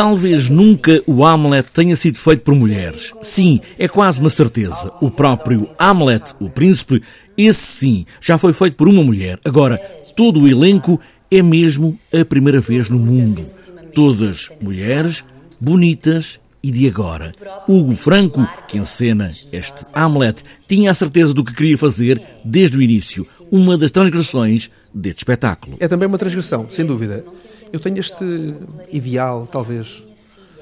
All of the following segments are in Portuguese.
Talvez nunca o Hamlet tenha sido feito por mulheres. Sim, é quase uma certeza. O próprio Hamlet, o príncipe, esse sim, já foi feito por uma mulher. Agora, todo o elenco é mesmo a primeira vez no mundo. Todas mulheres, bonitas e de agora. Hugo Franco, que encena este Hamlet, tinha a certeza do que queria fazer desde o início. Uma das transgressões deste espetáculo. É também uma transgressão, sem dúvida. Eu tenho este ideal, talvez,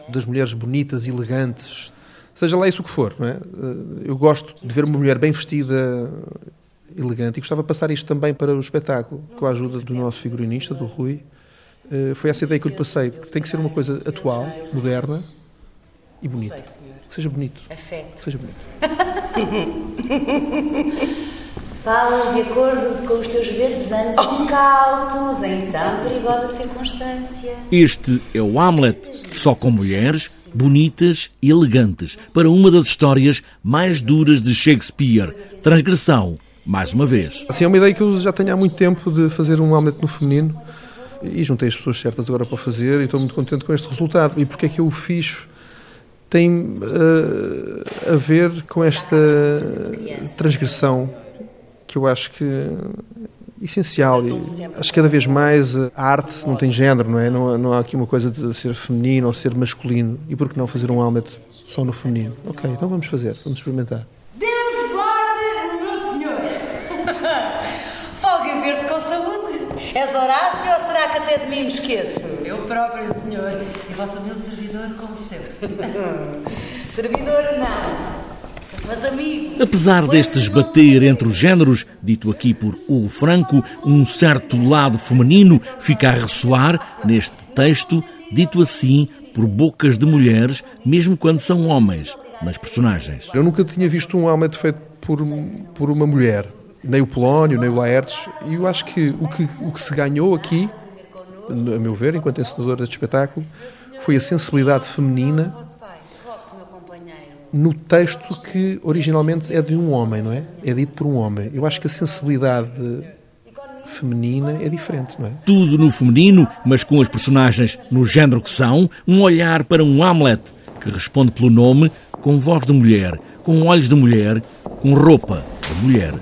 das mulheres bonitas, elegantes, seja lá isso o que for, não é? Eu gosto de ver uma mulher bem vestida, elegante, e gostava de passar isto também para o espetáculo, com a ajuda do nosso figurinista, do Rui. Eh, foi essa ideia que eu lhe passei, porque tem que ser uma coisa atual, moderna e bonita. Seja bonito. Que seja bonito. Falas de acordo com os teus verdes anos incautos em tão perigosa circunstância. Este é o Hamlet, só com mulheres bonitas e elegantes, para uma das histórias mais duras de Shakespeare. Transgressão, mais uma vez. Assim, é uma ideia que eu já tenho há muito tempo de fazer um Hamlet no feminino e juntei as pessoas certas agora para fazer e estou muito contente com este resultado. E porque é que eu o fiz? Tem uh, a ver com esta transgressão que eu acho que é essencial e acho que cada vez mais a arte não tem género, não é? Não, não há aqui uma coisa de ser feminino ou ser masculino. E por que não fazer um Hamlet só no feminino? Ok, então vamos fazer, vamos experimentar. Deus guarde o meu senhor! Folga verde com saúde! És Horácio ou será que até de mim me esqueço? Eu próprio, senhor, e vosso humilde servidor como sempre. servidor não. Mas amigo. Apesar destes bater entre os géneros, dito aqui por Hugo Franco, um certo lado feminino fica a ressoar neste texto, dito assim por bocas de mulheres, mesmo quando são homens, mas personagens. Eu nunca tinha visto um Hamlet feito por, por uma mulher, nem o Polónio, nem o Laertes, e eu acho que o que, o que se ganhou aqui, a meu ver, enquanto encenador deste espetáculo, foi a sensibilidade feminina no texto que originalmente é de um homem, não é? É dito por um homem. Eu acho que a sensibilidade feminina é diferente, não é? Tudo no feminino, mas com as personagens no género que são, um olhar para um Hamlet que responde pelo nome, com voz de mulher, com olhos de mulher, com roupa de mulher.